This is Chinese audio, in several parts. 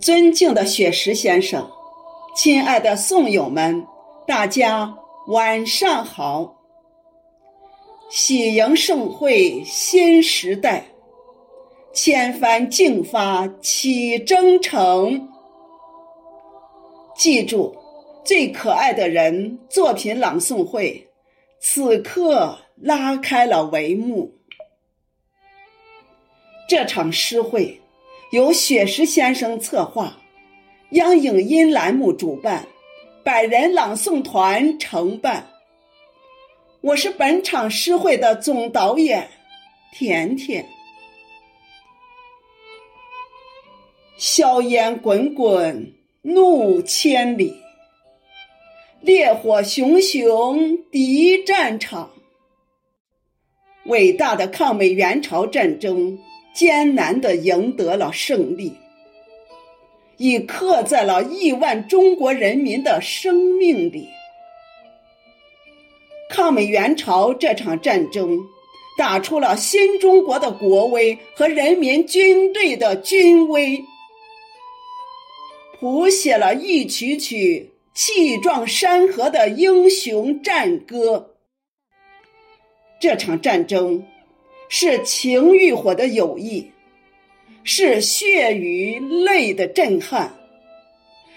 尊敬的雪石先生，亲爱的宋友们，大家晚上好！喜迎盛会新时代，千帆竞发启征程。记住，最可爱的人作品朗诵会，此刻拉开了帷幕。这场诗会。由雪石先生策划，央影音栏目主办，百人朗诵团承办。我是本场诗会的总导演，甜甜。硝烟滚滚，怒千里，烈火熊熊，敌战场。伟大的抗美援朝战争。艰难的赢得了胜利，已刻在了亿万中国人民的生命里。抗美援朝这场战争，打出了新中国的国威和人民军队的军威，谱写了一曲曲气壮山河的英雄战歌。这场战争。是情与火的友谊，是血与泪的震撼，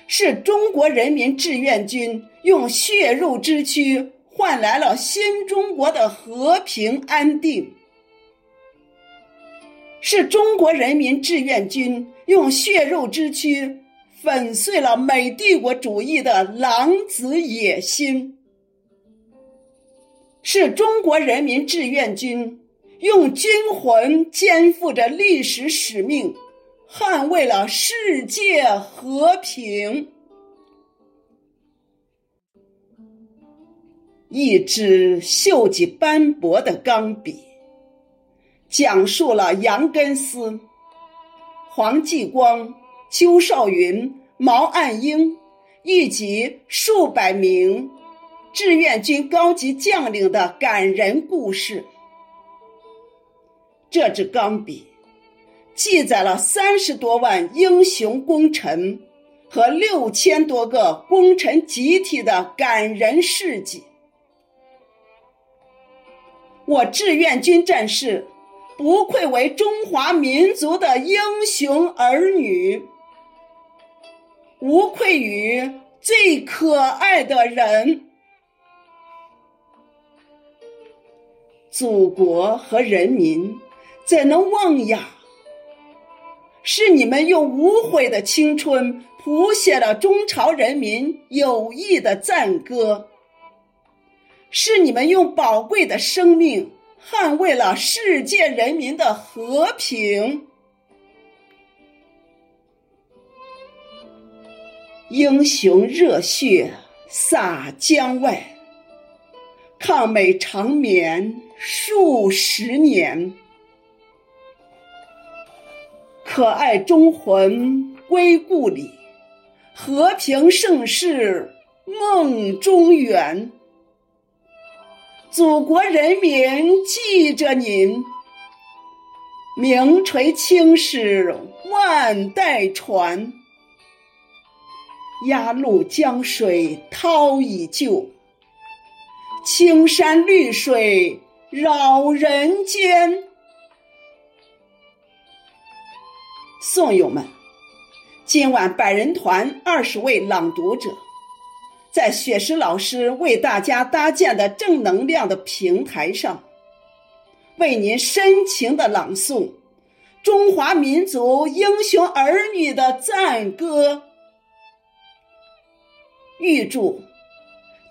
是中国人民志愿军用血肉之躯换来了新中国的和平安定，是中国人民志愿军用血肉之躯粉碎了美帝国主义的狼子野心，是中国人民志愿军。用军魂肩负着历史使命，捍卫了世界和平。一支锈迹斑驳的钢笔，讲述了杨根思、黄继光、邱少云、毛岸英以及数百名志愿军高级将领的感人故事。这支钢笔，记载了三十多万英雄功臣和六千多个功臣集体的感人事迹。我志愿军战士不愧为中华民族的英雄儿女，无愧于最可爱的人。祖国和人民。怎能忘呀？是你们用无悔的青春谱写了中朝人民友谊的赞歌，是你们用宝贵的生命捍卫了世界人民的和平。英雄热血洒江外，抗美长眠数十年。可爱忠魂归故里，和平盛世梦中圆。祖国人民记着您，名垂青史万代传。鸭绿江水涛已旧，青山绿水绕人间。宋友们，今晚百人团二十位朗读者，在雪石老师为大家搭建的正能量的平台上，为您深情的朗诵中华民族英雄儿女的赞歌。预祝，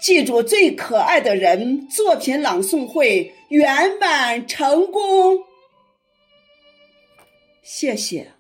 记住最可爱的人作品朗诵会圆满成功。谢谢。